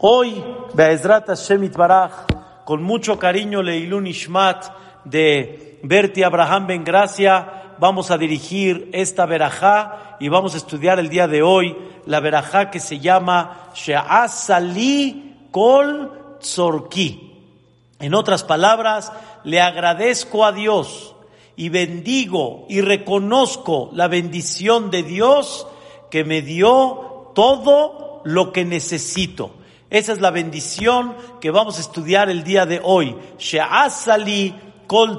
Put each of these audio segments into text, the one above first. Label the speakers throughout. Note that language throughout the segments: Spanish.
Speaker 1: Hoy, Be'ezrat Hashem Baraj, con mucho cariño, Leilun Ishmat de Berti Abraham Ben Gracia, vamos a dirigir esta verajá y vamos a estudiar el día de hoy la verajá que se llama She'asali Kol Tzorki. En otras palabras, le agradezco a Dios y bendigo y reconozco la bendición de Dios que me dio todo lo que necesito. Esa es la bendición que vamos a estudiar el día de hoy. She'asali kol.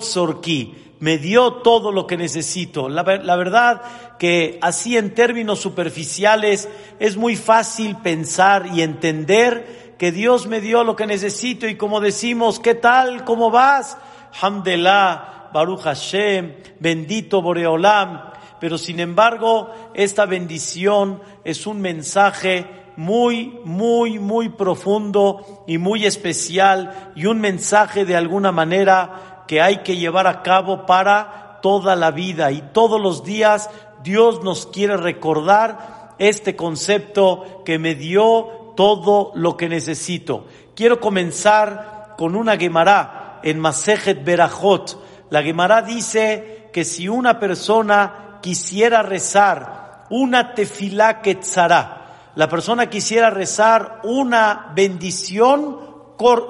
Speaker 1: Me dio todo lo que necesito. La, verdad que así en términos superficiales es muy fácil pensar y entender que Dios me dio lo que necesito y como decimos, ¿qué tal? ¿Cómo vas? Hamdelah, Baruch Hashem, bendito Boreolam. Pero sin embargo, esta bendición es un mensaje muy, muy, muy profundo y muy especial y un mensaje de alguna manera que hay que llevar a cabo para toda la vida y todos los días Dios nos quiere recordar este concepto que me dio todo lo que necesito. Quiero comenzar con una Gemara en Masejet Berajot. La Gemara dice que si una persona quisiera rezar una tefilá quetzará, la persona quisiera rezar una bendición,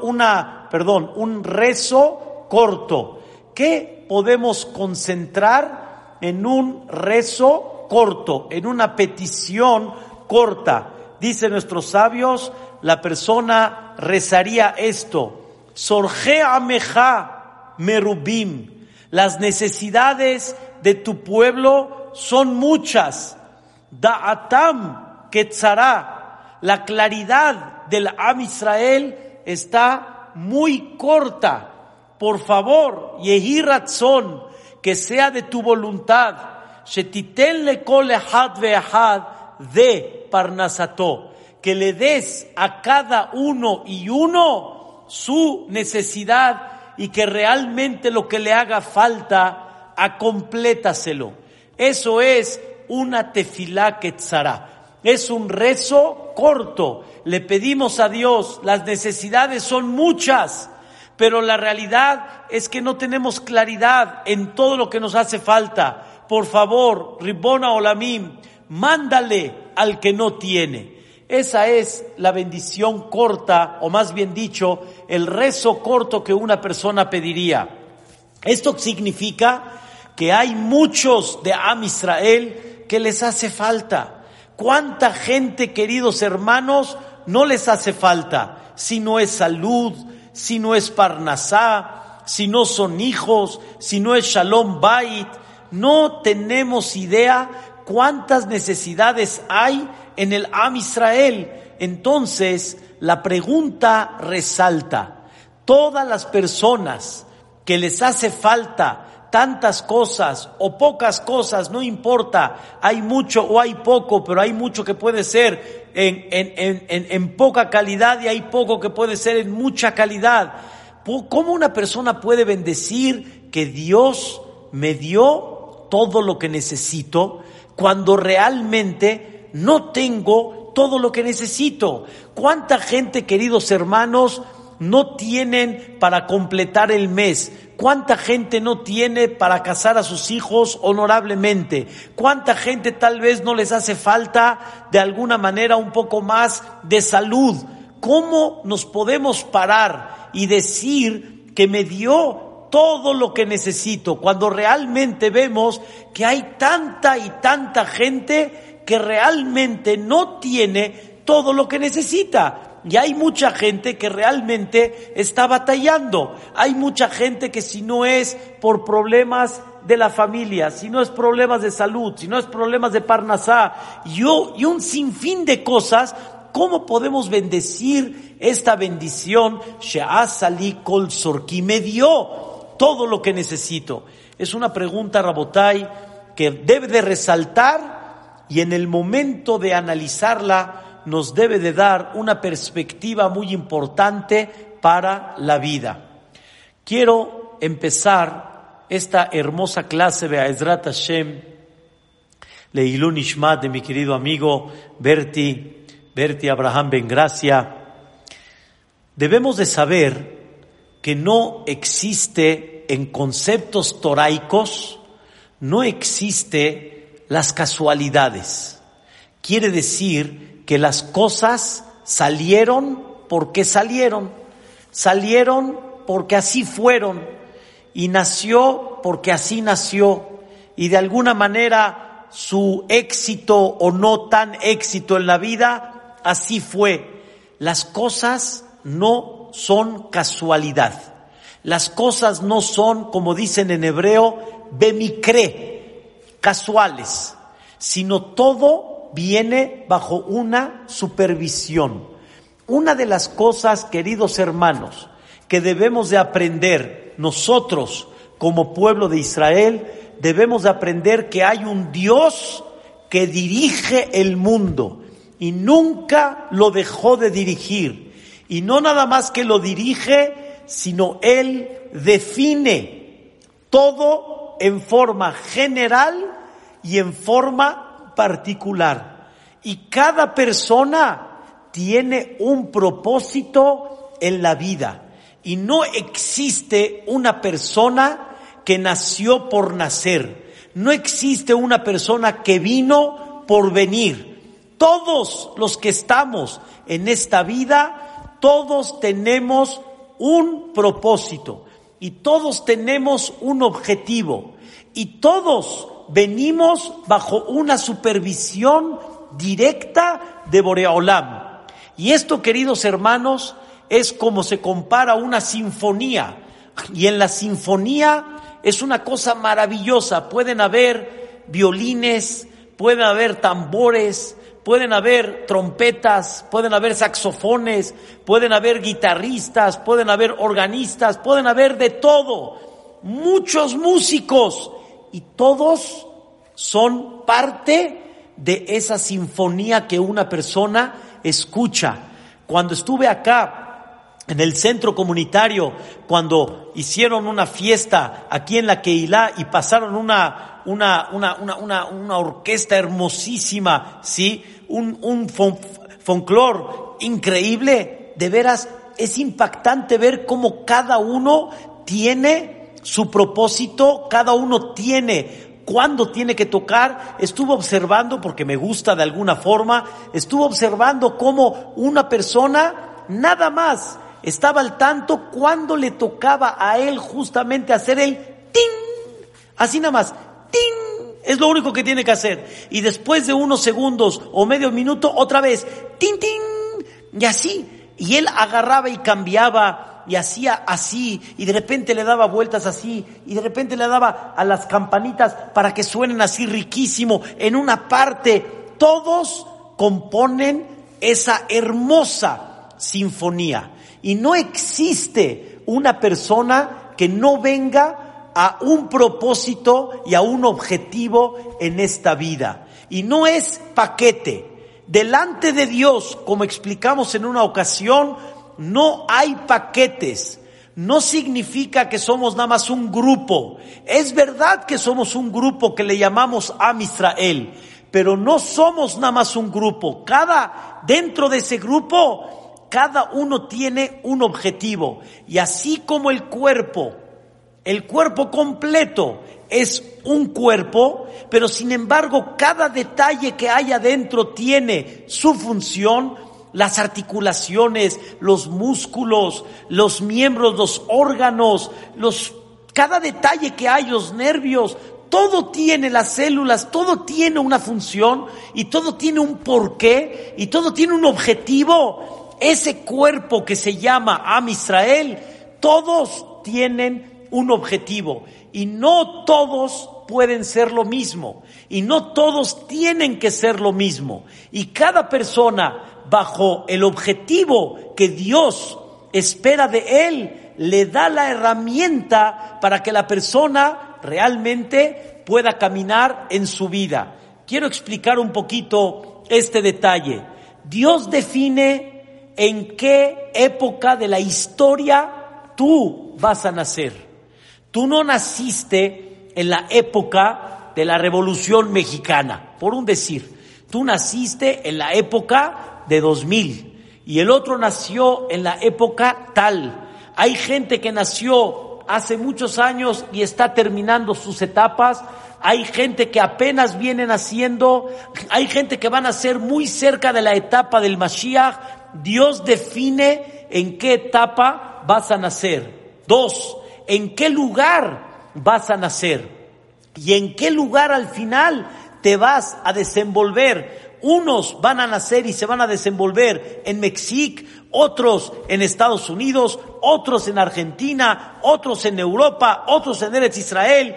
Speaker 1: una, perdón, un rezo corto. ¿Qué podemos concentrar en un rezo corto, en una petición corta? Dicen nuestros sabios, la persona rezaría esto. Sorge ameja merubim. Las necesidades de tu pueblo son muchas. Da'atam Quetzará, la claridad del Am Israel está muy corta. Por favor, Yehi Ratzon, que sea de tu voluntad, Shetitenle kol ehad ve'ahad de Parnasato, que le des a cada uno y uno su necesidad y que realmente lo que le haga falta, acomplétaselo. Eso es una tefilá quetzará. Es un rezo corto. Le pedimos a Dios, las necesidades son muchas, pero la realidad es que no tenemos claridad en todo lo que nos hace falta. Por favor, Ribona Olamim, mándale al que no tiene. Esa es la bendición corta, o más bien dicho, el rezo corto que una persona pediría. Esto significa que hay muchos de Am Israel que les hace falta. ¿Cuánta gente, queridos hermanos, no les hace falta? Si no es salud, si no es parnasá, si no son hijos, si no es shalom bait, no tenemos idea cuántas necesidades hay en el Am Israel. Entonces, la pregunta resalta, todas las personas que les hace falta tantas cosas o pocas cosas, no importa, hay mucho o hay poco, pero hay mucho que puede ser en, en, en, en, poca calidad y hay poco que puede ser en mucha calidad. ¿Cómo una persona puede bendecir que Dios me dio todo lo que necesito cuando realmente no tengo todo lo que necesito? ¿Cuánta gente, queridos hermanos, no tienen para completar el mes? ¿Cuánta gente no tiene para casar a sus hijos honorablemente? ¿Cuánta gente tal vez no les hace falta de alguna manera un poco más de salud? ¿Cómo nos podemos parar y decir que me dio todo lo que necesito cuando realmente vemos que hay tanta y tanta gente que realmente no tiene todo lo que necesita? Y hay mucha gente que realmente está batallando. Hay mucha gente que si no es por problemas de la familia, si no es problemas de salud, si no es problemas de parnasá, y, un sinfín de cosas, ¿cómo podemos bendecir esta bendición? She'asali kol sorki me dio todo lo que necesito. Es una pregunta, Rabotai, que debe de resaltar y en el momento de analizarla, nos debe de dar una perspectiva muy importante para la vida. Quiero empezar esta hermosa clase de Ezrat Hashem, Leilun Ishmat de mi querido amigo Berti, Berti Abraham Ben Gracia, Debemos de saber que no existe en conceptos toraicos, no existe las casualidades. Quiere decir que las cosas salieron porque salieron, salieron porque así fueron y nació porque así nació y de alguna manera su éxito o no tan éxito en la vida, así fue. Las cosas no son casualidad. Las cosas no son, como dicen en hebreo, bemicre, casuales, sino todo viene bajo una supervisión. Una de las cosas, queridos hermanos, que debemos de aprender nosotros como pueblo de Israel, debemos de aprender que hay un Dios que dirige el mundo y nunca lo dejó de dirigir. Y no nada más que lo dirige, sino Él define todo en forma general y en forma particular. Y cada persona tiene un propósito en la vida. Y no existe una persona que nació por nacer. No existe una persona que vino por venir. Todos los que estamos en esta vida todos tenemos un propósito y todos tenemos un objetivo y todos venimos bajo una supervisión directa de Boreolam. Y esto, queridos hermanos, es como se compara una sinfonía. Y en la sinfonía es una cosa maravillosa. Pueden haber violines, pueden haber tambores, pueden haber trompetas, pueden haber saxofones, pueden haber guitarristas, pueden haber organistas, pueden haber de todo, muchos músicos y todos son parte de esa sinfonía que una persona escucha. Cuando estuve acá en el centro comunitario, cuando hicieron una fiesta aquí en la Keilah y pasaron una, una, una, una, una, orquesta hermosísima, ¿sí? Un, un increíble. De veras, es impactante ver cómo cada uno tiene su propósito, cada uno tiene cuándo tiene que tocar. Estuve observando, porque me gusta de alguna forma, estuve observando cómo una persona nada más estaba al tanto cuando le tocaba a él justamente hacer el tin, así nada más, ¡Tin! Es lo único que tiene que hacer. Y después de unos segundos o medio minuto, otra vez, ¡Tin, tin! Y así. Y él agarraba y cambiaba y hacía así. Y de repente le daba vueltas así. Y de repente le daba a las campanitas para que suenen así riquísimo. En una parte, todos componen esa hermosa sinfonía. Y no existe una persona que no venga a un propósito y a un objetivo en esta vida. Y no es paquete. Delante de Dios, como explicamos en una ocasión, no hay paquetes. No significa que somos nada más un grupo. Es verdad que somos un grupo que le llamamos Am Israel, pero no somos nada más un grupo. Cada, dentro de ese grupo, cada uno tiene un objetivo. Y así como el cuerpo el cuerpo completo es un cuerpo, pero sin embargo cada detalle que hay adentro tiene su función, las articulaciones, los músculos, los miembros, los órganos, los, cada detalle que hay, los nervios, todo tiene las células, todo tiene una función y todo tiene un porqué y todo tiene un objetivo. Ese cuerpo que se llama Am Israel, todos tienen un objetivo y no todos pueden ser lo mismo y no todos tienen que ser lo mismo y cada persona bajo el objetivo que Dios espera de él le da la herramienta para que la persona realmente pueda caminar en su vida. Quiero explicar un poquito este detalle. Dios define en qué época de la historia tú vas a nacer. Tú no naciste en la época de la Revolución Mexicana, por un decir. Tú naciste en la época de 2000 y el otro nació en la época tal. Hay gente que nació hace muchos años y está terminando sus etapas. Hay gente que apenas viene naciendo. Hay gente que van a ser muy cerca de la etapa del Mashiach. Dios define en qué etapa vas a nacer. Dos, en qué lugar vas a nacer. Y en qué lugar al final te vas a desenvolver. Unos van a nacer y se van a desenvolver en México, otros en Estados Unidos, otros en Argentina, otros en Europa, otros en Eretz Israel.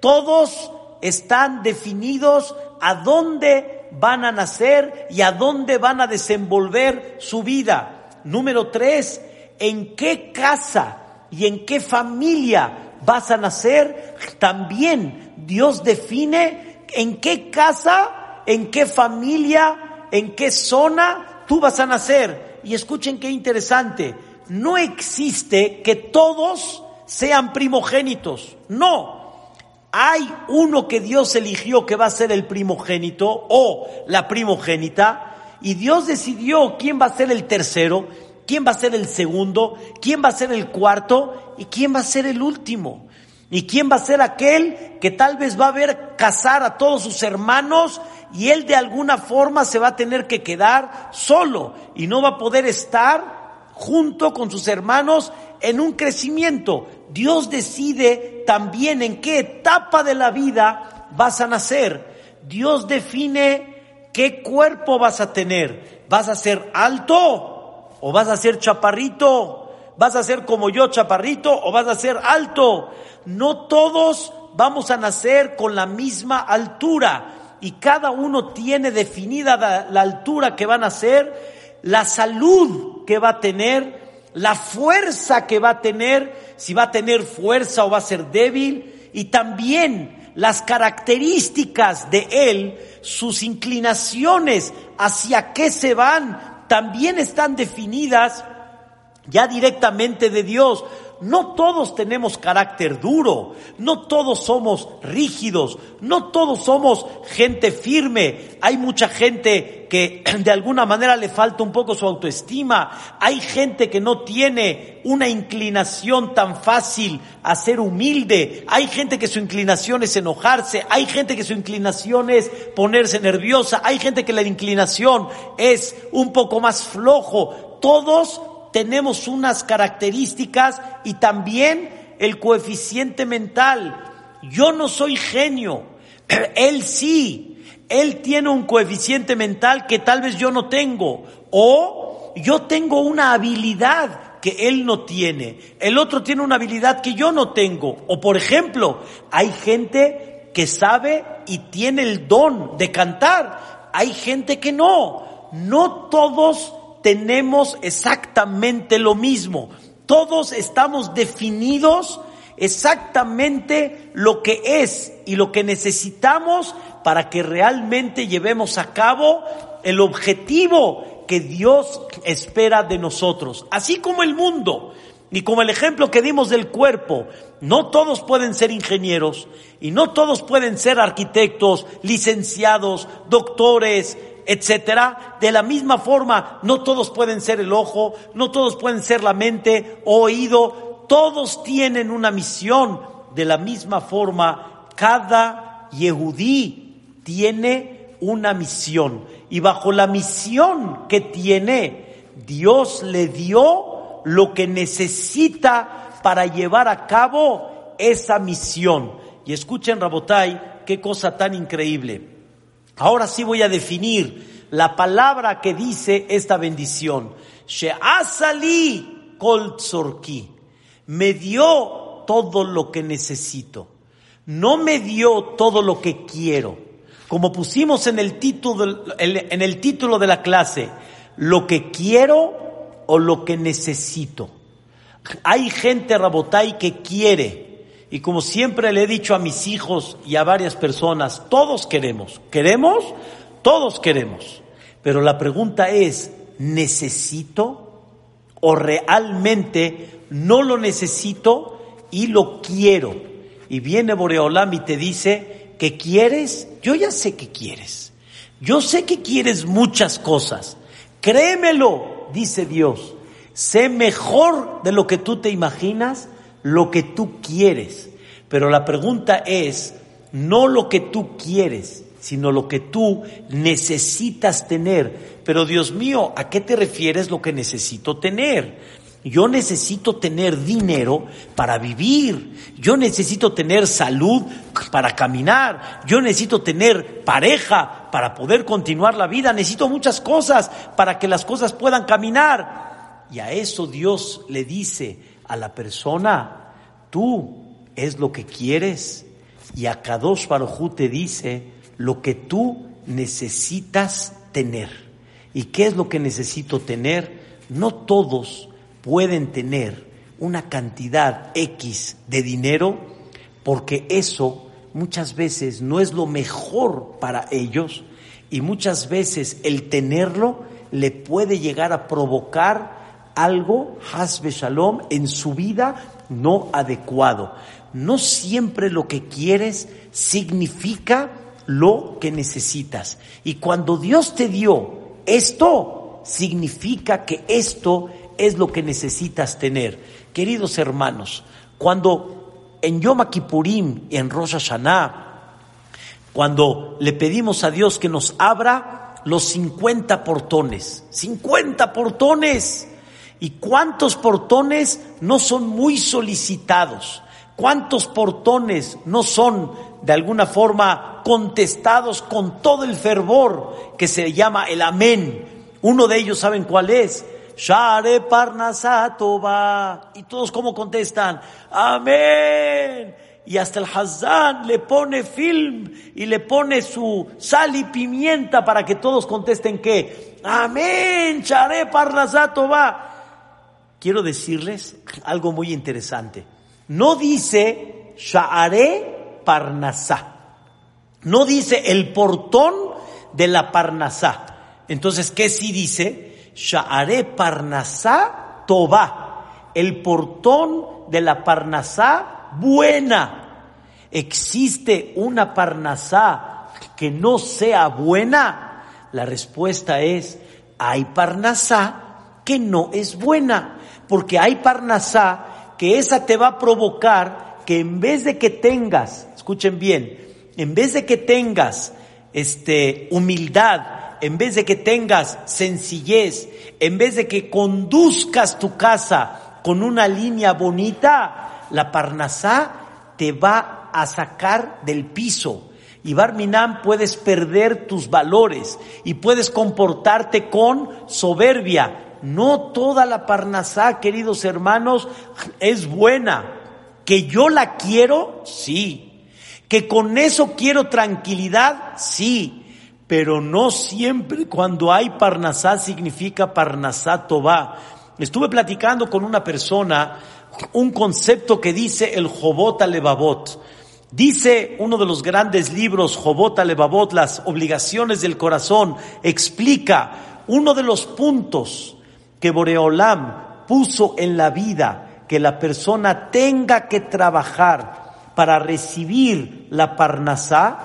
Speaker 1: Todos están definidos a dónde van a nacer y a dónde van a desenvolver su vida. Número tres, en qué casa y en qué familia vas a nacer. También Dios define en qué casa, en qué familia, en qué zona tú vas a nacer. Y escuchen qué interesante, no existe que todos sean primogénitos, no. Hay uno que Dios eligió que va a ser el primogénito o la primogénita. Y Dios decidió quién va a ser el tercero, quién va a ser el segundo, quién va a ser el cuarto y quién va a ser el último. ¿Y quién va a ser aquel que tal vez va a ver casar a todos sus hermanos y él de alguna forma se va a tener que quedar solo y no va a poder estar junto con sus hermanos en un crecimiento? Dios decide también en qué etapa de la vida vas a nacer. Dios define qué cuerpo vas a tener. ¿Vas a ser alto o vas a ser chaparrito? ¿Vas a ser como yo, chaparrito, o vas a ser alto? No todos vamos a nacer con la misma altura y cada uno tiene definida la, altura que va a nacer, la salud que va a tener, la fuerza que va a tener, si va a tener fuerza o va a ser débil, y también las características de él, sus inclinaciones hacia qué se van, también están definidas ya directamente de Dios. No todos tenemos carácter duro, no todos somos rígidos, no todos somos gente firme. Hay mucha gente que de alguna manera le falta un poco su autoestima. Hay gente que no tiene una inclinación tan fácil a ser humilde. Hay gente que su inclinación es enojarse. Hay gente que su inclinación es ponerse nerviosa. Hay gente que la inclinación es un poco más flojo. Todos tenemos unas características y también el coeficiente mental. Yo no soy genio, él sí. Él tiene un coeficiente mental que tal vez yo no tengo. O yo tengo una habilidad que él no tiene. El otro tiene una habilidad que yo no tengo. O por ejemplo, hay gente que sabe y tiene el don de cantar. Hay gente que no. No todos tenemos exactamente lo mismo. Todos estamos definidos exactamente lo que es y lo que necesitamos para que realmente llevemos a cabo el objetivo que Dios espera de nosotros. Así como el mundo y como el ejemplo que dimos del cuerpo, no todos pueden ser ingenieros y no todos pueden ser arquitectos, licenciados, doctores, etcétera. De la misma forma, no todos pueden ser el ojo, no todos pueden ser la mente, oído, todos tienen una misión. De la misma forma, cada Yehudí tiene una misión. Y bajo la misión que tiene, Dios le dio lo que necesita para llevar a cabo esa misión. Y escuchen, Rabotai, qué cosa tan increíble. Ahora sí voy a definir la palabra que dice esta bendición. She'asali kol Me dio todo lo que necesito. No me dio todo lo que quiero. Como pusimos en el título, en el título de la clase, lo que quiero o lo que necesito. Hay gente, Rabotai, que quiere y como siempre le he dicho a mis hijos y a varias personas, todos queremos. ¿Queremos? Todos queremos. Pero la pregunta es, ¿necesito o realmente no lo necesito y lo quiero? Y viene Boreolam y te dice, ¿qué quieres? Yo ya sé que quieres. Yo sé que quieres muchas cosas. Créemelo, dice Dios, sé mejor de lo que tú te imaginas, lo que tú quieres. Pero la pregunta es, no lo que tú quieres, sino lo que tú necesitas tener. Pero Dios mío, ¿a qué te refieres lo que necesito tener? Yo necesito tener dinero para vivir. Yo necesito tener salud para caminar. Yo necesito tener pareja para poder continuar la vida. Necesito muchas cosas para que las cosas puedan caminar. Y a eso Dios le dice a la persona, tú es lo que quieres. Y a Kadosh Baruj te dice lo que tú necesitas tener. ¿Y qué es lo que necesito tener? No todos pueden tener una cantidad X de dinero porque eso muchas veces no es lo mejor para ellos y muchas veces el tenerlo le puede llegar a provocar algo, hasbe shalom, en su vida no adecuado. No siempre lo que quieres significa lo que necesitas. Y cuando Dios te dio esto, significa que esto es lo que necesitas tener. Queridos hermanos, cuando en Yom Kippurim y en Rosh Hashanah, cuando le pedimos a Dios que nos abra los 50 portones, 50 portones, ¿y cuántos portones no son muy solicitados? ¿Cuántos portones no son de alguna forma contestados con todo el fervor que se llama el amén? Uno de ellos, ¿saben cuál es? Share Parnasatova. Y todos como contestan, amén. Y hasta el Hazán le pone film y le pone su sal y pimienta para que todos contesten que, amén, Share Parnasatova. Quiero decirles algo muy interesante. No dice Share Parnasá. No dice el portón de la Parnasá. Entonces, ¿qué sí dice? Sha'are Parnasá Toba, el portón de la Parnasá buena. ¿Existe una Parnasá que no sea buena? La respuesta es, hay Parnasá que no es buena, porque hay Parnasá que esa te va a provocar que en vez de que tengas, escuchen bien, en vez de que tengas este humildad, en vez de que tengas sencillez, en vez de que conduzcas tu casa con una línea bonita, la Parnasá te va a sacar del piso. Y Barminam puedes perder tus valores y puedes comportarte con soberbia. No toda la Parnasá, queridos hermanos, es buena. Que yo la quiero, sí. Que con eso quiero tranquilidad, sí pero no siempre cuando hay Parnasá significa Parnasá Tová. Estuve platicando con una persona un concepto que dice el Jobot Alevabot. Dice uno de los grandes libros, Jobot Alevabot, las obligaciones del corazón, explica uno de los puntos que Boreolam puso en la vida que la persona tenga que trabajar para recibir la Parnasá,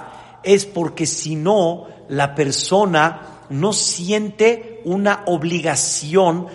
Speaker 1: es porque si no, la persona no siente una obligación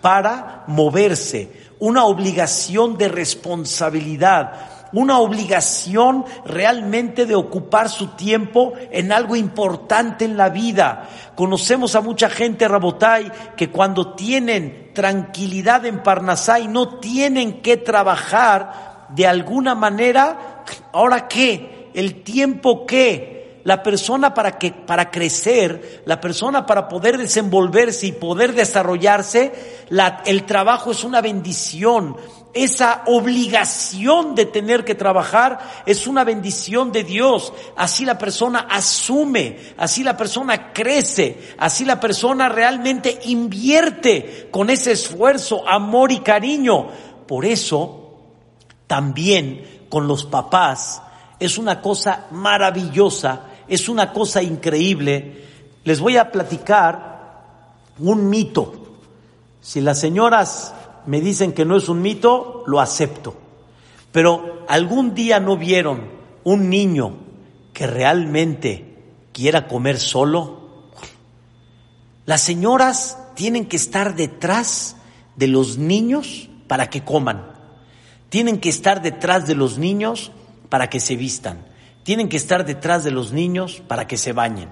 Speaker 1: para moverse, una obligación de responsabilidad, una obligación realmente de ocupar su tiempo en algo importante en la vida. Conocemos a mucha gente, Rabotay, que cuando tienen tranquilidad en Parnasay no tienen que trabajar de alguna manera. ¿Ahora qué? ¿El tiempo qué? la persona para que para crecer, la persona para poder desenvolverse y poder desarrollarse, la, el trabajo es una bendición. Esa obligación de tener que trabajar es una bendición de Dios. Así la persona asume, así la persona crece, así la persona realmente invierte con ese esfuerzo, amor y cariño. Por eso, también con los papás, es una cosa maravillosa es una cosa increíble. Les voy a platicar un mito. Si las señoras me dicen que no es un mito, lo acepto. Pero algún día no vieron un niño que realmente quiera comer solo. Las señoras tienen que estar detrás de los niños para que coman. Tienen que estar detrás de los niños para que se vistan. Tienen que estar detrás de los niños para que se bañen.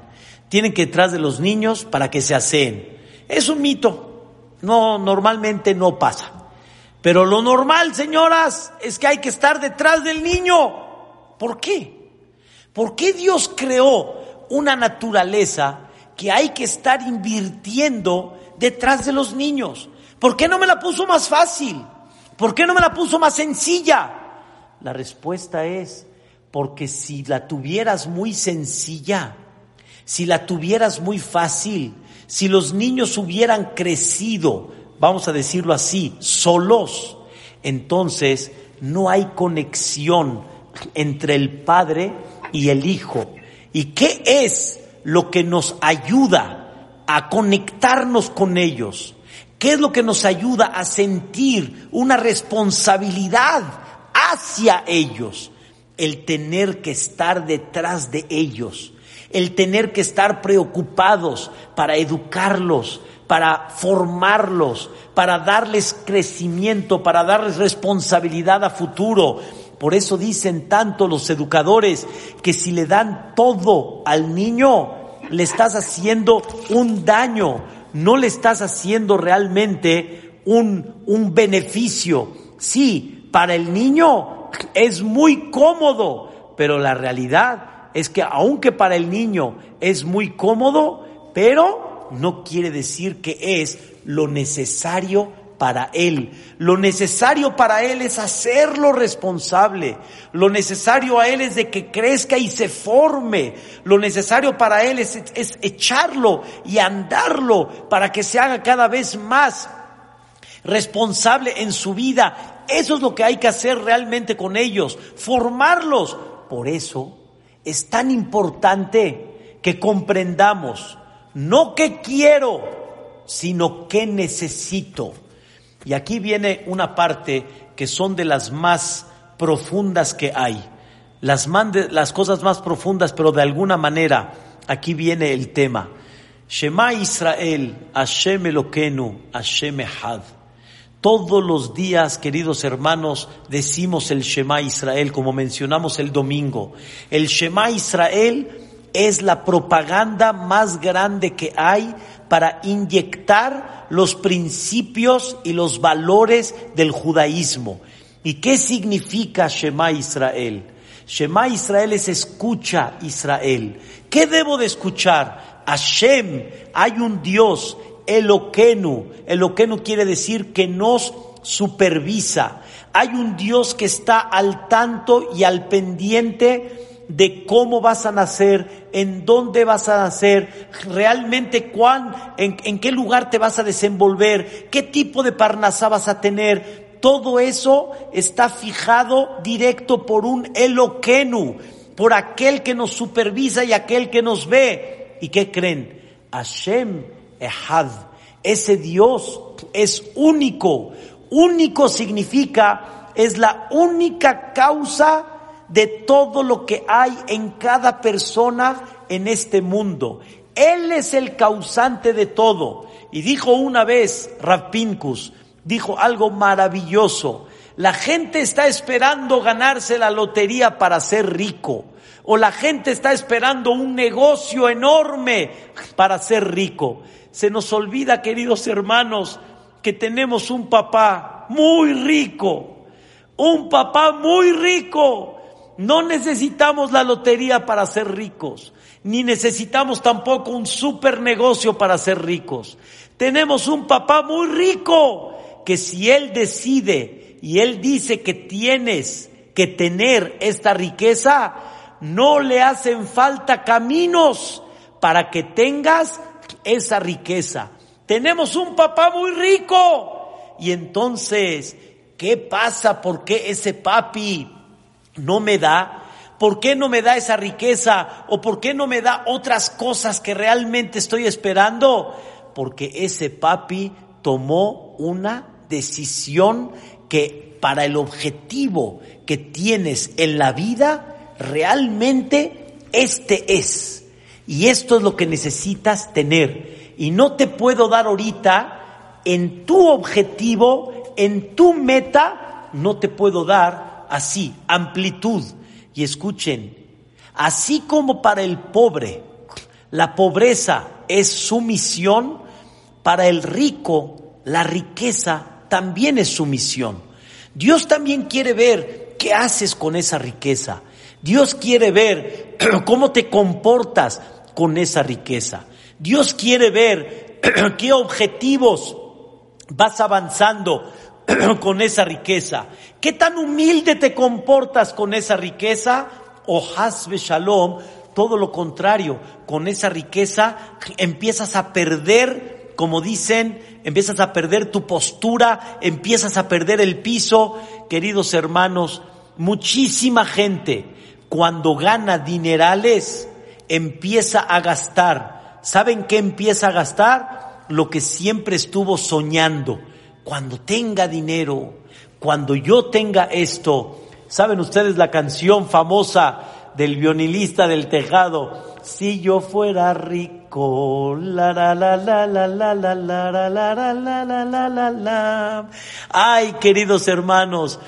Speaker 1: Tienen que detrás de los niños para que se aseen. Es un mito. No, normalmente no pasa. Pero lo normal, señoras, es que hay que estar detrás del niño. ¿Por qué? ¿Por qué Dios creó una naturaleza que hay que estar invirtiendo detrás de los niños? ¿Por qué no me la puso más fácil? ¿Por qué no me la puso más sencilla? La respuesta es porque si la tuvieras muy sencilla, si la tuvieras muy fácil, si los niños hubieran crecido, vamos a decirlo así, solos, entonces no hay conexión entre el padre y el hijo. ¿Y qué es lo que nos ayuda a conectarnos con ellos? ¿Qué es lo que nos ayuda a sentir una responsabilidad hacia ellos? El tener que estar detrás de ellos, el tener que estar preocupados para educarlos, para formarlos, para darles crecimiento, para darles responsabilidad a futuro. Por eso dicen tanto los educadores que si le dan todo al niño, le estás haciendo un daño, no le estás haciendo realmente un, un beneficio. Sí, para el niño es muy cómodo, pero la realidad es que aunque para el niño es muy cómodo, pero no quiere decir que es lo necesario para él. Lo necesario para él es hacerlo responsable. Lo necesario a él es de que crezca y se forme. Lo necesario para él es, es echarlo y andarlo para que se haga cada vez más responsable en su vida. Eso es lo que hay que hacer realmente con ellos, formarlos. Por eso es tan importante que comprendamos no que quiero, sino que necesito. Y aquí viene una parte que son de las más profundas que hay, las, las cosas más profundas, pero de alguna manera aquí viene el tema. Shema Israel, Hashem Elokenu, Hashem Ehad. Todos los días, queridos hermanos, decimos el Shema Israel, como mencionamos el domingo. El Shema Israel es la propaganda más grande que hay para inyectar los principios y los valores del judaísmo. ¿Y qué significa Shema Israel? Shema Israel es escucha Israel. ¿Qué debo de escuchar? Hashem, hay un Dios, Eloquenu. Eloquenu quiere decir que nos supervisa. Hay un Dios que está al tanto y al pendiente de cómo vas a nacer, en dónde vas a nacer, realmente cuán, en, qué lugar te vas a desenvolver, qué tipo de parnasá vas a tener. Todo eso está fijado directo por un Eloquenu, por aquel que nos supervisa y aquel que nos ve. ¿Y qué creen? Hashem Ehad, ese Dios es único. Único significa, es la única causa de todo lo que hay en cada persona en este mundo. Él es el causante de todo. Y dijo una vez Rapincus, dijo algo maravilloso. La gente está esperando ganarse la lotería para ser rico. O la gente está esperando un negocio enorme para ser rico. Se nos olvida, queridos hermanos, que tenemos un papá muy rico. Un papá muy rico no necesitamos la lotería para ser ricos, ni necesitamos tampoco un super negocio para ser ricos. Tenemos un papá muy rico que si él decide y él dice que tienes que tener esta riqueza, no le hacen falta caminos para que tengas esa riqueza. Tenemos un papá muy rico. Y entonces, ¿qué pasa? ¿Por qué ese papi no me da? ¿Por qué no me da esa riqueza? ¿O por qué no me da otras cosas que realmente estoy esperando? Porque ese papi tomó una decisión que para el objetivo que tienes en la vida, realmente este es. Y esto es lo que necesitas tener. y no te puedo dar ahorita en tu objetivo, en tu meta, no te puedo dar así, amplitud. Y escuchen, así como para el pobre la pobreza es su misión, para el rico la riqueza también es su misión. Dios también quiere ver qué haces con esa riqueza. Dios quiere ver cómo te comportas con esa riqueza. Dios quiere ver qué objetivos vas avanzando con esa riqueza. ¿Qué tan humilde te comportas con esa riqueza? O hasbe shalom, todo lo contrario, con esa riqueza empiezas a perder, como dicen, empiezas a perder tu postura, empiezas a perder el piso. Queridos hermanos, muchísima gente cuando gana dinerales empieza a gastar. ¿Saben qué empieza a gastar? Lo que siempre estuvo soñando. Cuando tenga dinero, cuando yo tenga esto. ¿Saben ustedes la canción famosa del violinista del tejado? Si yo fuera rico, la la la la la la la la la la la la la la la Ay, queridos hermanos,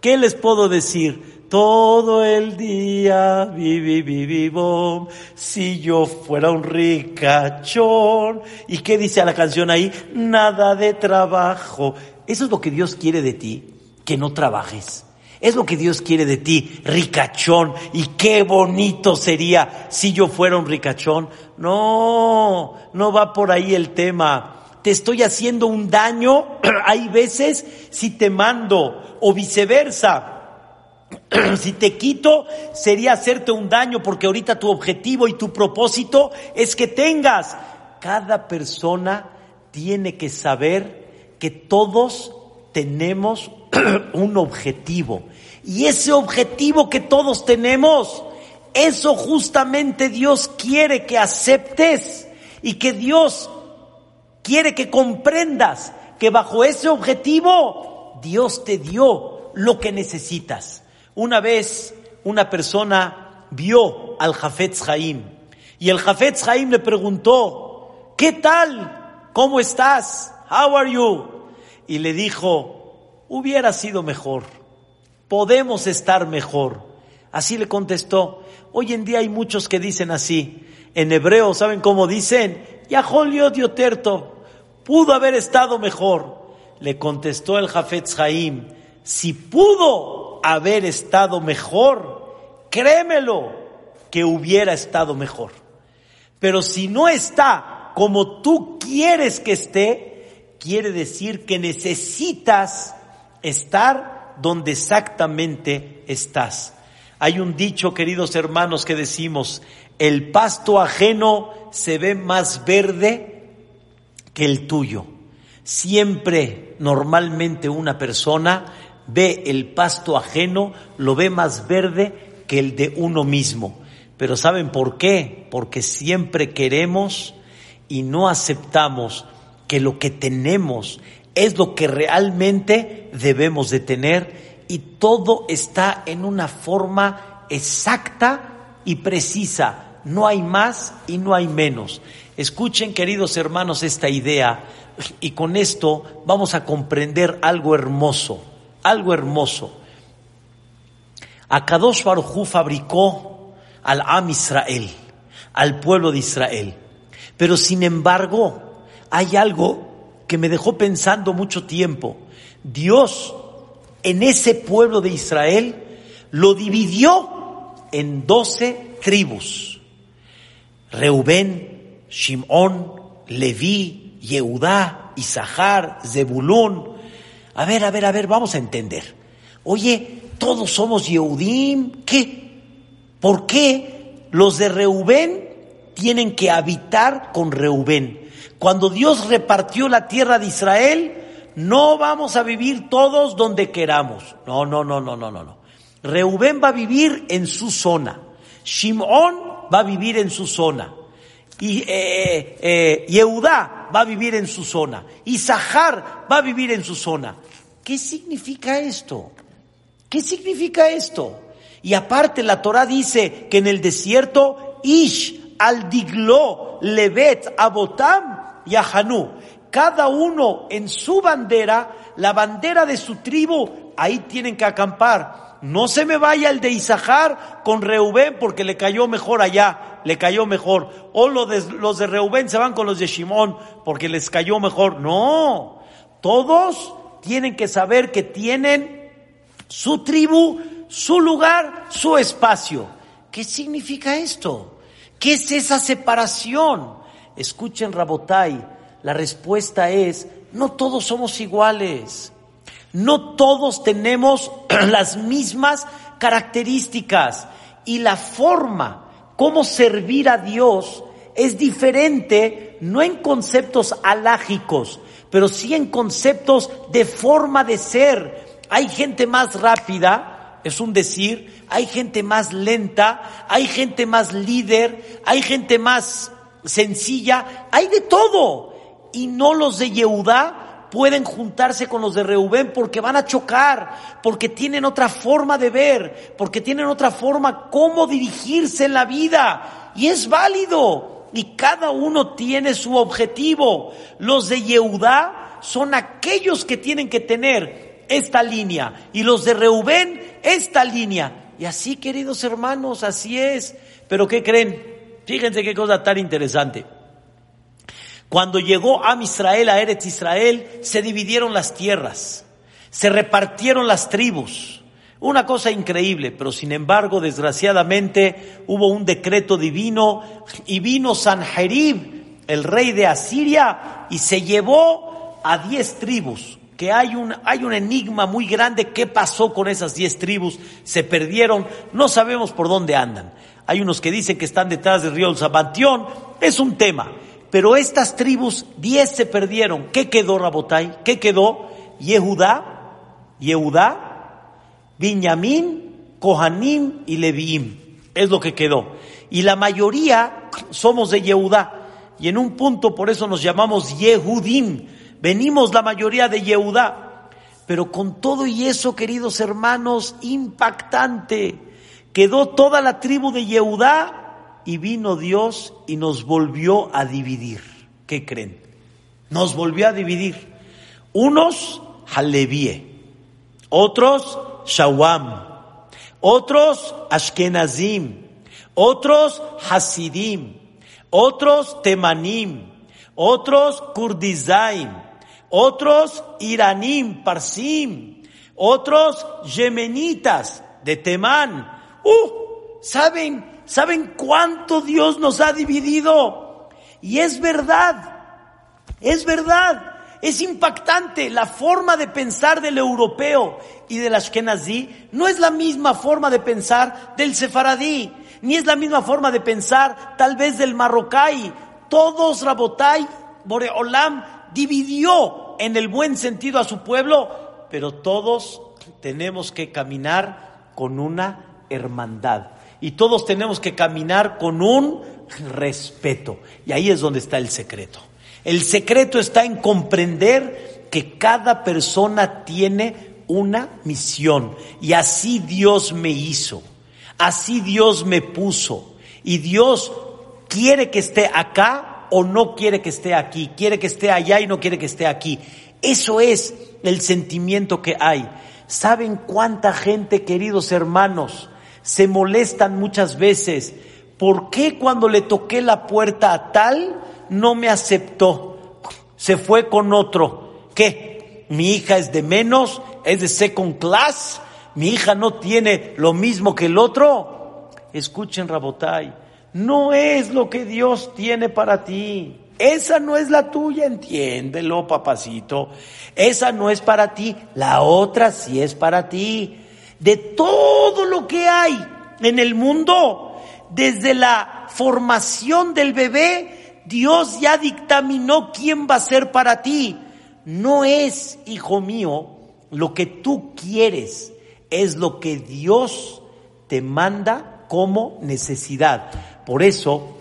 Speaker 1: ¿qué les puedo decir? Todo el día, vivi, bom, si yo fuera un ricachón. ¿Y qué dice la canción ahí? Nada de trabajo. Eso es lo que Dios quiere de ti, que no trabajes. Es lo que Dios quiere de ti, ricachón. Y qué bonito sería si yo fuera un ricachón. No, no va por ahí el tema. Te estoy haciendo un daño, hay veces, si te mando, o viceversa si te quito, sería hacerte un daño porque ahorita tu objetivo y tu propósito es que tengas. Cada persona tiene que saber que todos tenemos un objetivo. Y ese objetivo que todos tenemos, eso justamente Dios quiere que aceptes y que Dios quiere que comprendas que bajo ese objetivo Dios te dio lo que necesitas. Una vez una persona vio al Jafetz Haim y el Jafetz Haim le preguntó, ¿qué tal? ¿Cómo estás? How are you? Y le dijo, hubiera sido mejor, podemos estar mejor. Así le contestó. Hoy en día hay muchos que dicen así. En hebreo, ¿saben cómo dicen? Yaholiot Dioterto, pudo haber estado mejor. Le contestó el Jafetz Haim, si pudo haber estado mejor, créemelo, que hubiera estado mejor. Pero si no está como tú quieres que esté, quiere decir que necesitas estar donde exactamente estás. Hay un dicho, queridos hermanos, que decimos, el pasto ajeno se ve más verde que el tuyo. Siempre, normalmente una persona ve el pasto ajeno, lo ve más verde que el de uno mismo. Pero ¿saben por qué? Porque siempre queremos y no aceptamos que lo que tenemos es lo que realmente debemos de tener y todo está en una forma exacta y precisa. No hay más y no hay menos. Escuchen, queridos hermanos, esta idea y con esto vamos a comprender algo hermoso algo hermoso. Akadosh Baruj fabricó al Am Israel, al pueblo de Israel. Pero sin embargo, hay algo que me dejó pensando mucho tiempo. Dios en ese pueblo de Israel lo dividió en doce tribus. Reubén, Shimón, Leví, Yehudá, Isahar, Zebulún, a ver, a ver, a ver, vamos a entender. Oye, todos somos Yehudim. ¿Qué? ¿Por qué los de Reubén tienen que habitar con Reubén? Cuando Dios repartió la tierra de Israel, no vamos a vivir todos donde queramos. No, no, no, no, no, no, no. Reubén va a vivir en su zona. Shimón va a vivir en su zona. Y eh, eh, Yehudá va a vivir en su zona. Y Sahar va a vivir en su zona. ¿Qué significa esto? ¿Qué significa esto? Y aparte la Torah dice que en el desierto Ish al diglo levet abotam y a Hanú. Cada uno en su bandera, la bandera de su tribu, ahí tienen que acampar. No se me vaya el de Isahar con Reubén porque le cayó mejor allá, le cayó mejor. O los de, Reubén se van con los de Shimón porque les cayó mejor. No, todos tienen que saber que tienen su tribu, su lugar, su espacio. ¿Qué significa esto? ¿Qué es esa separación? Escuchen Rabotai, la respuesta es, no todos somos iguales. No todos tenemos las mismas características y la forma como servir a Dios es diferente, no en conceptos alágicos, pero sí en conceptos de forma de ser. Hay gente más rápida, es un decir, hay gente más lenta, hay gente más líder, hay gente más sencilla, hay de todo. Y no los de Yehudá pueden juntarse con los de Reubén porque van a chocar, porque tienen otra forma de ver, porque tienen otra forma cómo dirigirse en la vida. Y es válido. Y cada uno tiene su objetivo. Los de Yehudá son aquellos que tienen que tener esta línea. Y los de Reubén, esta línea. Y así, queridos hermanos, así es. Pero ¿qué creen? Fíjense qué cosa tan interesante. Cuando llegó a Israel, a Eretz Israel, se dividieron las tierras, se repartieron las tribus. Una cosa increíble, pero sin embargo, desgraciadamente, hubo un decreto divino y vino Sanjerib, el rey de Asiria, y se llevó a diez tribus. Que hay un, hay un enigma muy grande. ¿Qué pasó con esas diez tribus? Se perdieron, no sabemos por dónde andan. Hay unos que dicen que están detrás del río El Sabantión. Es un tema. Pero estas tribus, diez se perdieron. ¿Qué quedó, Rabotai? ¿Qué quedó? Yehudá, Yehudá, Binyamin, Kohanim y Leviim. Es lo que quedó. Y la mayoría somos de Yehudá. Y en un punto por eso nos llamamos Yehudim. Venimos la mayoría de Yehudá. Pero con todo y eso, queridos hermanos, impactante Quedó toda la tribu de Yehudá y vino Dios y nos volvió a dividir. ¿Qué creen? Nos volvió a dividir. Unos Halevie, otros Shawam, otros Ashkenazim, otros Hasidim, otros Temanim, otros Kurdizaim, otros Iranim, Parsim, otros Yemenitas de Temán, ¡Uh! ¿Saben? ¿Saben cuánto Dios nos ha dividido? Y es verdad, es verdad. Es impactante la forma de pensar del europeo y del ashkenazí. No es la misma forma de pensar del sefaradí, ni es la misma forma de pensar tal vez del marrocay. Todos Rabotai, Boreolam, dividió en el buen sentido a su pueblo, pero todos tenemos que caminar con una hermandad. Y todos tenemos que caminar con un respeto. Y ahí es donde está el secreto. El secreto está en comprender que cada persona tiene una misión. Y así Dios me hizo. Así Dios me puso. Y Dios quiere que esté acá o no quiere que esté aquí. Quiere que esté allá y no quiere que esté aquí. Eso es el sentimiento que hay. ¿Saben cuánta gente, queridos hermanos, se molestan muchas veces. ¿Por qué cuando le toqué la puerta a tal no me aceptó? Se fue con otro. ¿Qué? ¿Mi hija es de menos? ¿Es de second class? ¿Mi hija no tiene lo mismo que el otro? Escuchen, Rabotai, no es lo que Dios tiene para ti. Esa no es la tuya, entiéndelo, papacito. Esa no es para ti, la otra sí es para ti de todo lo que hay en el mundo, desde la formación del bebé, Dios ya dictaminó quién va a ser para ti. No es, hijo mío, lo que tú quieres, es lo que Dios te manda como necesidad. Por eso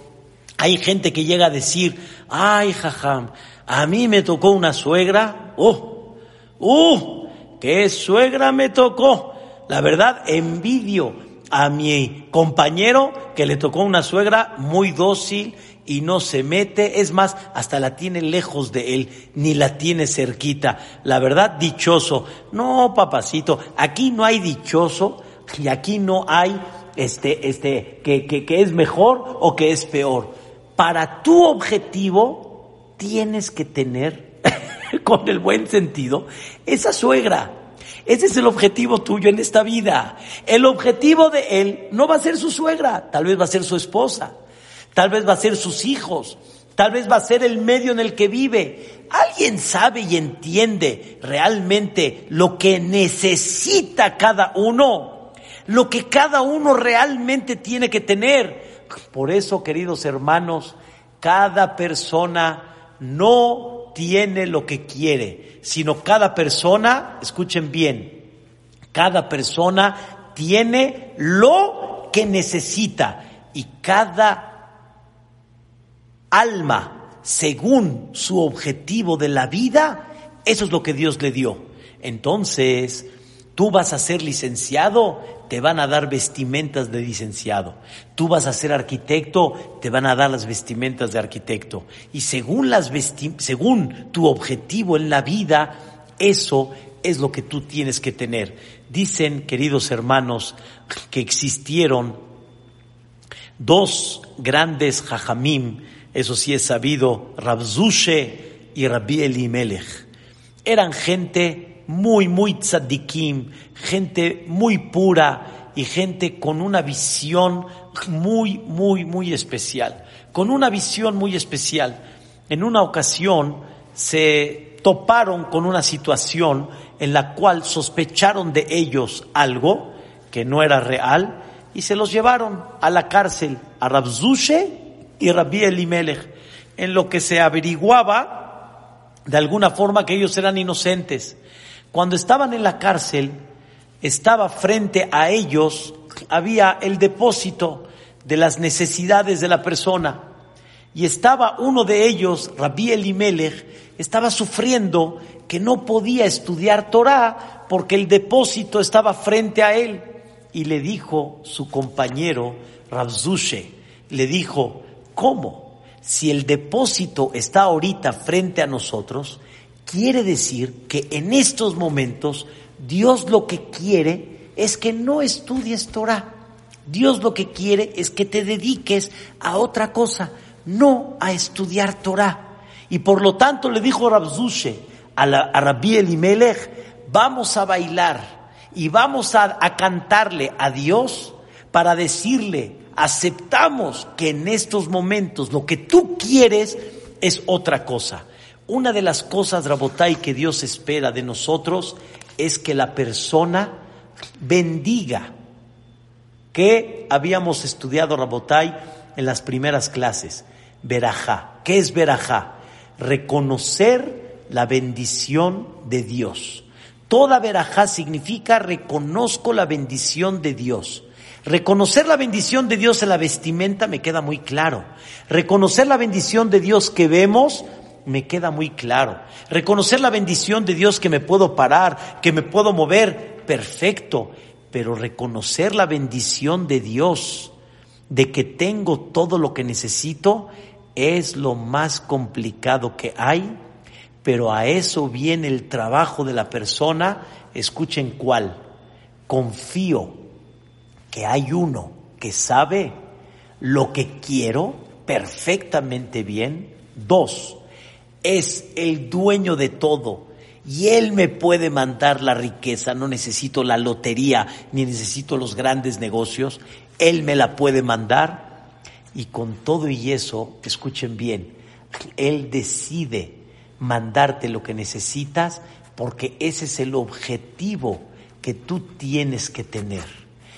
Speaker 1: hay gente que llega a decir, ay, jajam, a mí me tocó una suegra, oh, uh, qué suegra me tocó. La verdad, envidio a mi compañero que le tocó una suegra muy dócil y no se mete, es más, hasta la tiene lejos de él, ni la tiene cerquita. La verdad, dichoso. No, papacito, aquí no hay dichoso y aquí no hay este, este, que, que, que es mejor o que es peor. Para tu objetivo tienes que tener, con el buen sentido, esa suegra. Ese es el objetivo tuyo en esta vida. El objetivo de él no va a ser su suegra, tal vez va a ser su esposa, tal vez va a ser sus hijos, tal vez va a ser el medio en el que vive. ¿Alguien sabe y entiende realmente lo que necesita cada uno? Lo que cada uno realmente tiene que tener. Por eso, queridos hermanos, cada persona no tiene lo que quiere, sino cada persona, escuchen bien, cada persona tiene lo que necesita y cada alma, según su objetivo de la vida, eso es lo que Dios le dio. Entonces, tú vas a ser licenciado, te van a dar vestimentas de licenciado. Tú vas a ser arquitecto, te van a dar las vestimentas de arquitecto. Y según, las según tu objetivo en la vida, eso es lo que tú tienes que tener. Dicen, queridos hermanos, que existieron dos grandes jajamim eso sí es sabido, Rabzushe y Rabbi Elimelech. Eran gente muy, muy tzadikim, gente muy pura y gente con una visión muy, muy, muy especial. Con una visión muy especial. En una ocasión se toparon con una situación en la cual sospecharon de ellos algo que no era real y se los llevaron a la cárcel a Rabzushe y Rabbi Elimelech, en lo que se averiguaba de alguna forma que ellos eran inocentes. Cuando estaban en la cárcel, estaba frente a ellos, había el depósito de las necesidades de la persona. Y estaba uno de ellos, Rabbi Elimelech, estaba sufriendo que no podía estudiar Torah porque el depósito estaba frente a él. Y le dijo su compañero, Rabzushe, le dijo, ¿Cómo? Si el depósito está ahorita frente a nosotros, quiere decir que en estos momentos Dios lo que quiere es que no estudies Torah. Dios lo que quiere es que te dediques a otra cosa, no a estudiar Torah. Y por lo tanto le dijo Rabzushe a, la, a Rabbi Elimelech, vamos a bailar y vamos a, a cantarle a Dios para decirle aceptamos que en estos momentos lo que tú quieres es otra cosa. Una de las cosas, Rabotai, que Dios espera de nosotros es que la persona bendiga, que habíamos estudiado, Rabotai, en las primeras clases. Verajá. ¿Qué es verajá? Reconocer la bendición de Dios. Toda verajá significa reconozco la bendición de Dios. Reconocer la bendición de Dios en la vestimenta me queda muy claro. Reconocer la bendición de Dios que vemos me queda muy claro. Reconocer la bendición de Dios que me puedo parar, que me puedo mover, perfecto. Pero reconocer la bendición de Dios de que tengo todo lo que necesito es lo más complicado que hay. Pero a eso viene el trabajo de la persona. Escuchen cuál. Confío que hay uno que sabe lo que quiero perfectamente bien. Dos, es el dueño de todo y él me puede mandar la riqueza. No necesito la lotería ni necesito los grandes negocios. Él me la puede mandar y con todo y eso, escuchen bien, él decide mandarte lo que necesitas porque ese es el objetivo que tú tienes que tener.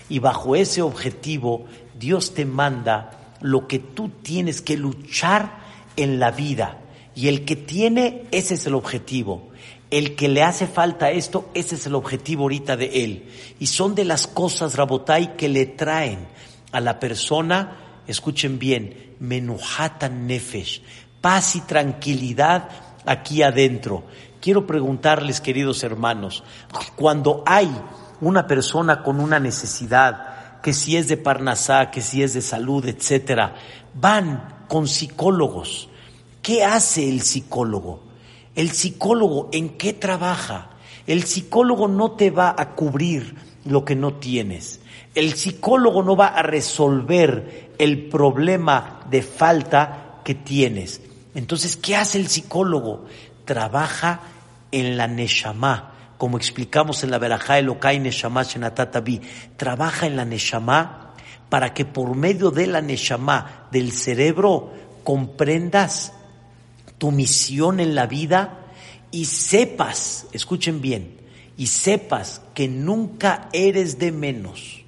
Speaker 1: Y bajo ese objetivo, Dios te manda lo que tú tienes que luchar en la vida. Y el que tiene, ese es el objetivo. El que le hace falta esto, ese es el objetivo ahorita de él. Y son de las cosas, Rabotai, que le traen a la persona, escuchen bien, menuhatan nefesh, paz y tranquilidad aquí adentro. Quiero preguntarles, queridos hermanos, cuando hay una persona con una necesidad, que si es de Parnasá, que si es de salud, etcétera, van con psicólogos. ¿Qué hace el psicólogo? El psicólogo, ¿en qué trabaja? El psicólogo no te va a cubrir lo que no tienes. El psicólogo no va a resolver el problema de falta que tienes. Entonces, ¿qué hace el psicólogo? Trabaja en la Neshama, como explicamos en la Berajá Elokai Neshama Shenatatabi. Trabaja en la Neshama para que por medio de la Neshama del cerebro comprendas tu misión en la vida y sepas, escuchen bien, y sepas que nunca eres de menos.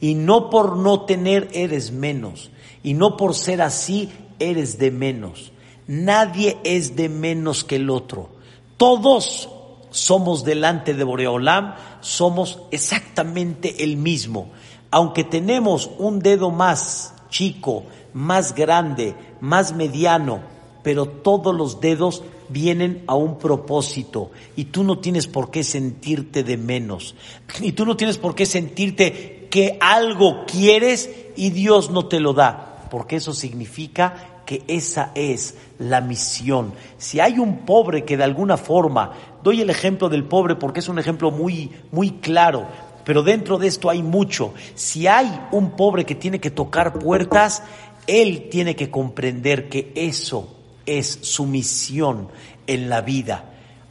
Speaker 1: Y no por no tener eres menos. Y no por ser así eres de menos. Nadie es de menos que el otro. Todos somos delante de Boreolam, somos exactamente el mismo. Aunque tenemos un dedo más chico, más grande, más mediano, pero todos los dedos vienen a un propósito y tú no tienes por qué sentirte de menos y tú no tienes por qué sentirte que algo quieres y Dios no te lo da, porque eso significa que esa es la misión. Si hay un pobre que de alguna forma, doy el ejemplo del pobre porque es un ejemplo muy muy claro, pero dentro de esto hay mucho. Si hay un pobre que tiene que tocar puertas, él tiene que comprender que eso es su misión en la vida.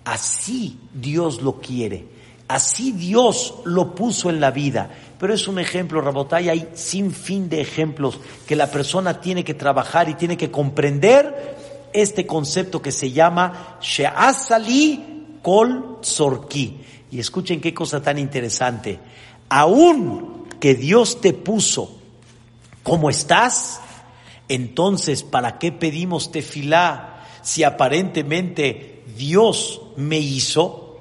Speaker 1: Así Dios lo quiere, así Dios lo puso en la vida. Pero es un ejemplo, Rabotay, hay sin fin de ejemplos que la persona tiene que trabajar y tiene que comprender este concepto que se llama She'asali Kol Sorki. Y escuchen qué cosa tan interesante. Aún que Dios te puso como estás, entonces, ¿para qué pedimos tefilá si aparentemente Dios me hizo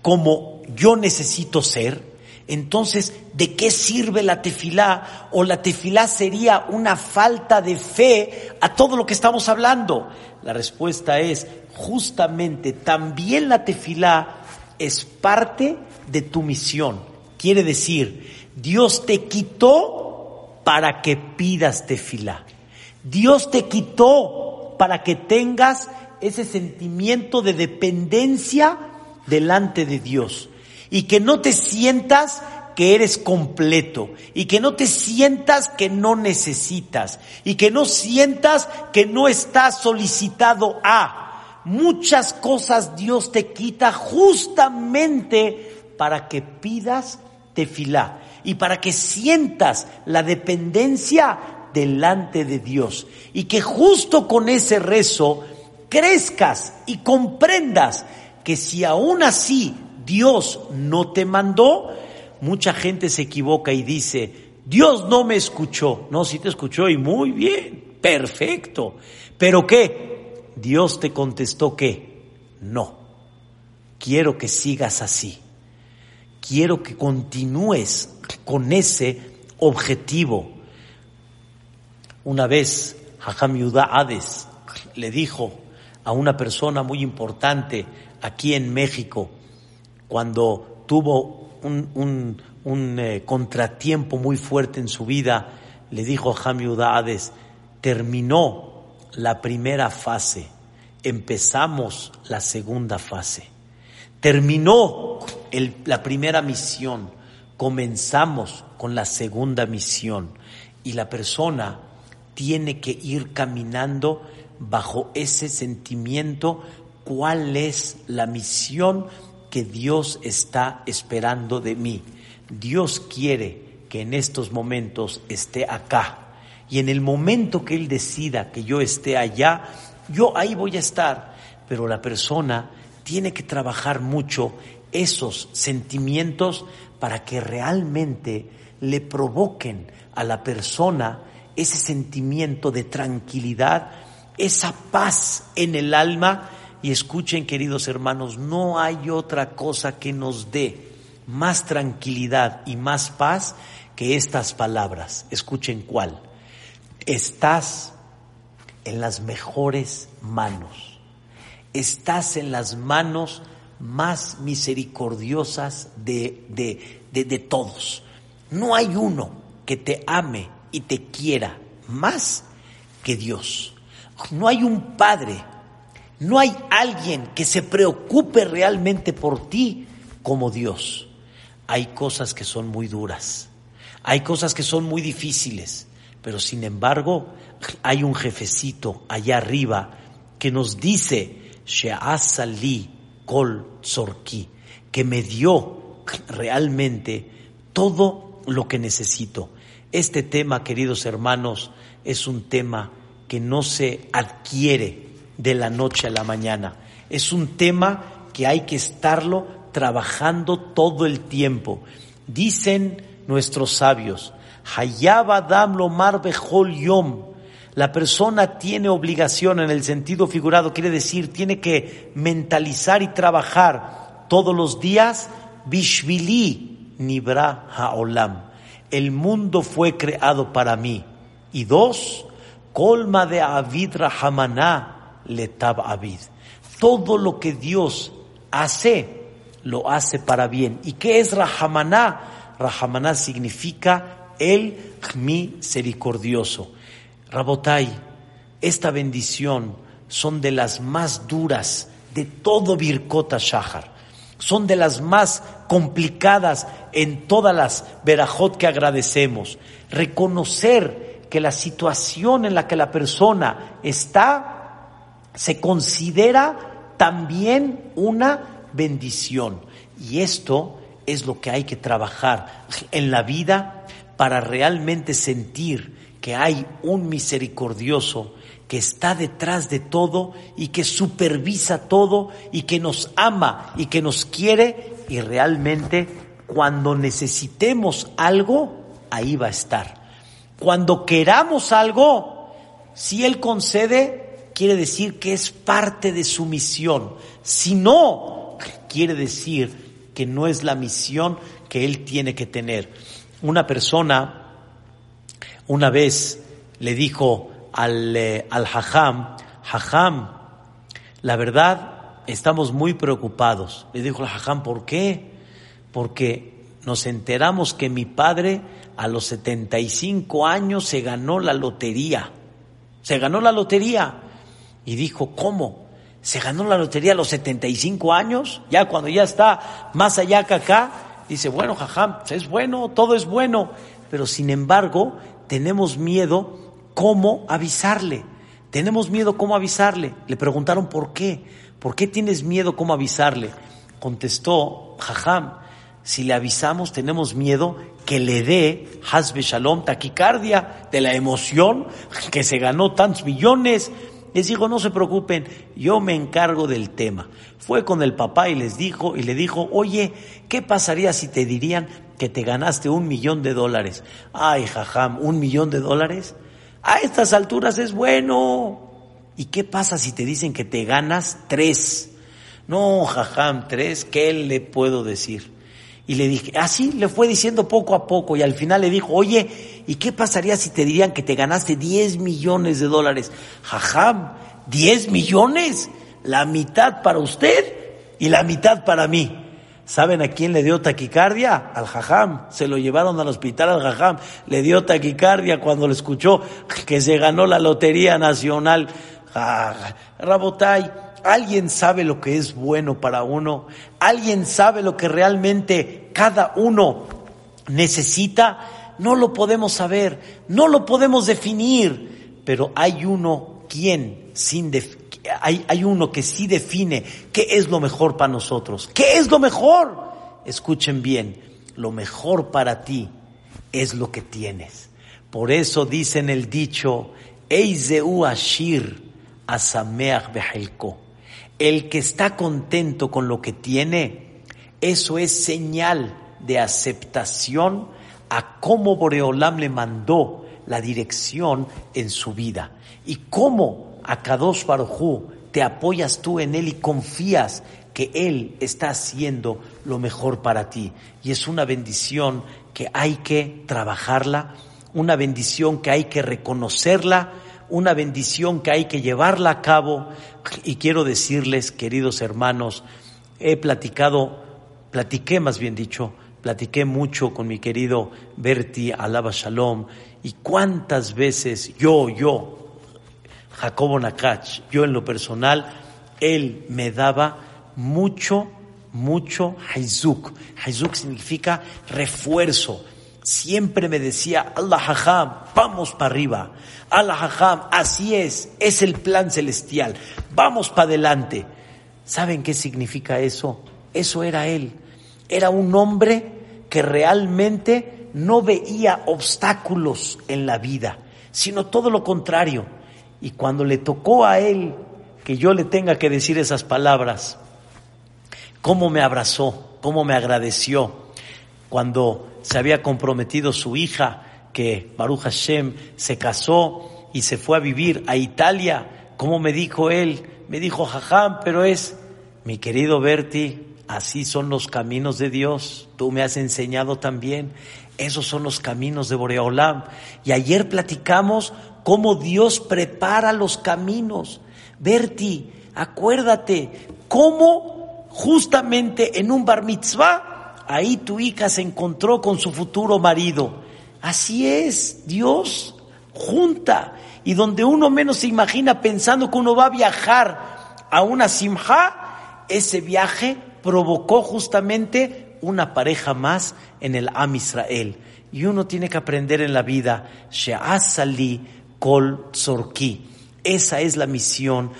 Speaker 1: como yo necesito ser? Entonces, ¿de qué sirve la tefilá? O la tefilá sería una falta de fe a todo lo que estamos hablando. La respuesta es, justamente, también la tefilá es parte de tu misión. Quiere decir, Dios te quitó para que pidas tefilá. Dios te quitó para que tengas ese sentimiento de dependencia delante de Dios. Y que no te sientas que eres completo. Y que no te sientas que no necesitas. Y que no sientas que no estás solicitado a. Muchas cosas Dios te quita justamente para que pidas tefilá. Y para que sientas la dependencia delante de Dios y que justo con ese rezo crezcas y comprendas que si aún así Dios no te mandó, mucha gente se equivoca y dice, Dios no me escuchó. No, sí te escuchó y muy bien, perfecto. Pero ¿qué? Dios te contestó que no. Quiero que sigas así. Quiero que continúes con ese objetivo una vez Hajam Yudá Hades le dijo a una persona muy importante aquí en México, cuando tuvo un, eh, contratiempo muy fuerte en su vida, le dijo Hajam Yudá Hades, terminó la primera fase, empezamos la segunda fase. Terminó la primera misión, comenzamos con la segunda misión. Y la persona tiene que ir caminando bajo ese sentimiento cuál es la misión que Dios está esperando de mí. Dios quiere que en estos momentos esté acá. Y en el momento que Él decida que yo esté allá, yo ahí voy a estar. Pero la persona tiene que trabajar mucho esos sentimientos para que realmente le provoquen a la persona ese sentimiento de tranquilidad, esa paz en el alma. Y escuchen, queridos hermanos, no hay otra cosa que nos dé más tranquilidad y más paz que estas palabras. Escuchen cuál. Estás en las mejores manos. Estás en las manos más misericordiosas de, de, de, de todos. No hay uno que te ame y te quiera más que Dios. No hay un padre, no hay alguien que se preocupe realmente por ti como Dios. Hay cosas que son muy duras, hay cosas que son muy difíciles, pero sin embargo hay un jefecito allá arriba que nos dice, She'asali kol tzorki, que me dio realmente todo lo que necesito. Este tema, queridos hermanos, es un tema que no se adquiere de la noche a la mañana. Es un tema que hay que estarlo trabajando todo el tiempo. Dicen nuestros sabios, Hayab lomar yom. La persona tiene obligación en el sentido figurado, quiere decir, tiene que mentalizar y trabajar todos los días, Bishvili Nibra Haolam. El mundo fue creado para mí. Y dos, Colma de Avid Rahamana Letab Avid. Todo lo que Dios hace, lo hace para bien. ¿Y qué es Rahamaná? Rahamaná significa el misericordioso. Rabotai, esta bendición son de las más duras de todo Birkota Shahar. Son de las más complicadas en todas las verajot que agradecemos. Reconocer que la situación en la que la persona está se considera también una bendición. Y esto es lo que hay que trabajar en la vida para realmente sentir que hay un misericordioso que está detrás de todo y que supervisa todo y que nos ama y que nos quiere y realmente cuando necesitemos algo, ahí va a estar. Cuando queramos algo, si Él concede, quiere decir que es parte de su misión. Si no, quiere decir que no es la misión que Él tiene que tener. Una persona una vez le dijo al, eh, al hajam, hajam, la verdad, estamos muy preocupados. Le dijo el hajam, ¿por qué? Porque nos enteramos que mi padre a los 75 años se ganó la lotería. Se ganó la lotería. Y dijo, ¿cómo? ¿Se ganó la lotería a los 75 años? Ya cuando ya está más allá que acá. Dice, bueno, jajam, es bueno, todo es bueno. Pero sin embargo, tenemos miedo cómo avisarle. Tenemos miedo cómo avisarle. Le preguntaron por qué. ¿Por qué tienes miedo cómo avisarle? Contestó, jajam, si le avisamos tenemos miedo que le dé Hasbe Shalom taquicardia de la emoción que se ganó tantos millones. Les dijo, no se preocupen, yo me encargo del tema. Fue con el papá y les dijo, y le dijo, oye, ¿qué pasaría si te dirían que te ganaste un millón de dólares? Ay, jajam, ¿un millón de dólares? A estas alturas es bueno. ¿Y qué pasa si te dicen que te ganas tres? No, jajam, tres, ¿qué le puedo decir? Y le dije, así le fue diciendo poco a poco y al final le dijo, oye, ¿y qué pasaría si te dirían que te ganaste 10 millones de dólares? Jajam, 10 millones, la mitad para usted y la mitad para mí. ¿Saben a quién le dio taquicardia? Al jajam. Se lo llevaron al hospital al jajam. Le dio taquicardia cuando le escuchó que se ganó la Lotería Nacional. Rabotay, ¿alguien sabe lo que es bueno para uno? ¿Alguien sabe lo que realmente cada uno necesita? No lo podemos saber, no lo podemos definir, pero hay uno quien sin hay, hay uno que sí define qué es lo mejor para nosotros. ¿Qué es lo mejor? Escuchen bien, lo mejor para ti es lo que tienes. Por eso dicen el dicho, Eizeu Ashir Asameach Behelko. El que está contento con lo que tiene, eso es señal de aceptación a cómo Boreolam le mandó la dirección en su vida y cómo a Kadosh te apoyas tú en él y confías que él está haciendo lo mejor para ti. Y es una bendición que hay que trabajarla, una bendición que hay que reconocerla una bendición que hay que llevarla a cabo. Y quiero decirles, queridos hermanos, he platicado, platiqué más bien dicho, platiqué mucho con mi querido Berti Alaba Shalom y cuántas veces yo, yo, Jacobo Nakach, yo en lo personal, él me daba mucho, mucho haizuk. Haizuk significa refuerzo. Siempre me decía, Allah Hajam, vamos para arriba. Allah Hajam, así es, es el plan celestial. Vamos para adelante. ¿Saben qué significa eso? Eso era él. Era un hombre que realmente no veía obstáculos en la vida, sino todo lo contrario. Y cuando le tocó a él que yo le tenga que decir esas palabras, cómo me abrazó, cómo me agradeció cuando se había comprometido su hija, que Baruch Hashem se casó y se fue a vivir a Italia, cómo me dijo él, me dijo Jajam, pero es, mi querido Berti, así son los caminos de Dios, tú me has enseñado también, esos son los caminos de Boreolam. Y ayer platicamos cómo Dios prepara los caminos. Berti, acuérdate, cómo justamente en un bar mitzvah, ahí tu hija se encontró con su futuro marido. Así es, Dios junta. Y donde uno menos se imagina pensando que uno va a viajar a una simja, ese viaje provocó justamente una pareja más en el Am Israel. Y uno tiene que aprender en la vida, She'asali kol zorki. Esa es la misión,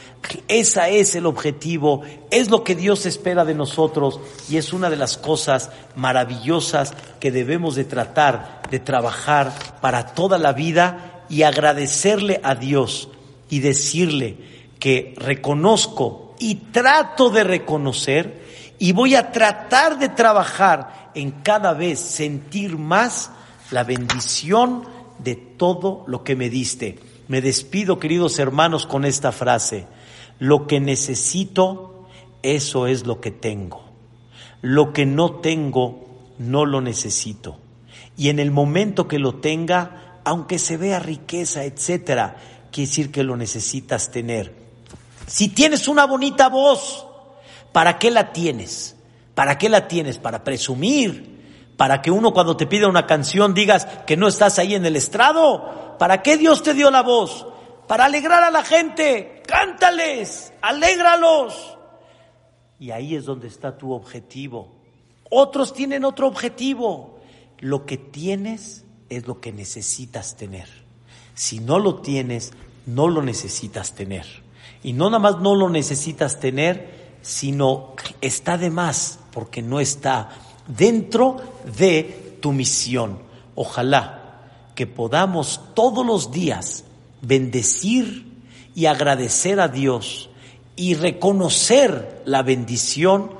Speaker 1: esa es el objetivo, es lo que Dios espera de nosotros y es una de las cosas maravillosas que debemos de tratar de trabajar para toda la vida y agradecerle a Dios y decirle que reconozco y trato de reconocer y voy a tratar de trabajar en cada vez sentir más la bendición de todo lo que me diste. Me despido, queridos hermanos, con esta frase. Lo que necesito, eso es lo que tengo. Lo que no tengo, no lo necesito. Y en el momento que lo tenga, aunque se vea riqueza, etcétera, quiere decir que lo necesitas tener. Si tienes una bonita voz, ¿para qué la tienes? ¿Para qué la tienes? Para presumir, para que uno cuando te pida una canción digas que no estás ahí en el estrado. ¿Para qué Dios te dio la voz? Para alegrar a la gente. Cántales, alégralos. Y ahí es donde está tu objetivo. Otros tienen otro objetivo. Lo que tienes es lo que necesitas tener. Si no lo tienes, no lo necesitas tener. Y no nada más no lo necesitas tener, sino está de más porque no está dentro de tu misión. Ojalá que podamos todos los días bendecir y agradecer a Dios y reconocer la bendición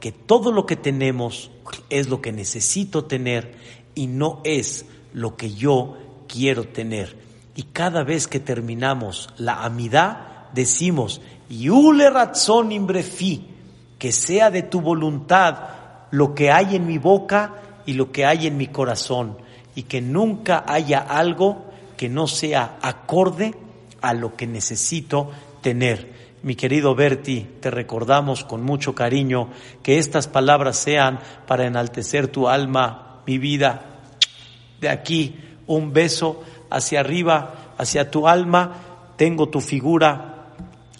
Speaker 1: que todo lo que tenemos es lo que necesito tener y no es lo que yo quiero tener. Y cada vez que terminamos la amidad, decimos, Yule razón imbrefi, que sea de tu voluntad lo que hay en mi boca y lo que hay en mi corazón y que nunca haya algo que no sea acorde a lo que necesito tener. Mi querido Berti, te recordamos con mucho cariño que estas palabras sean para enaltecer tu alma, mi vida. De aquí un beso hacia arriba, hacia tu alma. Tengo tu figura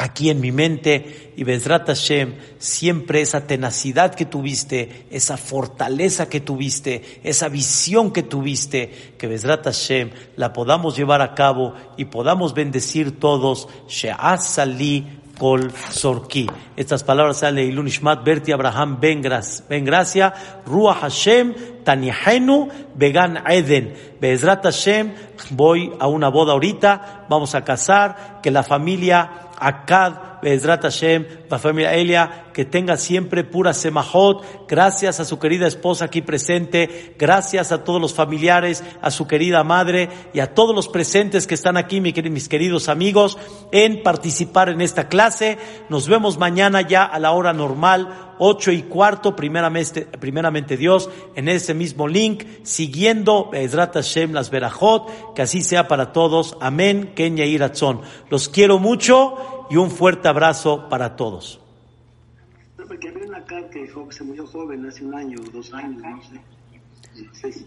Speaker 1: aquí en mi mente y Bezrat Hashem, siempre esa tenacidad que tuviste, esa fortaleza que tuviste, esa visión que tuviste, que Bezrat Hashem la podamos llevar a cabo y podamos bendecir todos. She'asali kol sorki. Estas palabras salen Ilun Ishmat Berti Abraham ben Gracia, Ruach Hashem, Tanihenu, Began Eden. Bezrat Hashem, voy a una boda ahorita, vamos a casar, que la familia Acad Bezrat Hashem, la familia Elia, que tenga siempre pura semajot. Gracias a su querida esposa aquí presente, gracias a todos los familiares, a su querida madre y a todos los presentes que están aquí, mis queridos amigos, en participar en esta clase. Nos vemos mañana ya a la hora normal, ocho y cuarto, primeramente, primeramente Dios, en ese mismo link, siguiendo Bezrat Hashem las Berajot, que así sea para todos. Amén, Kenya y Los quiero mucho y un fuerte abrazo para todos.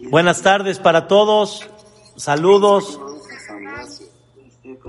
Speaker 1: Buenas tardes para todos, saludos.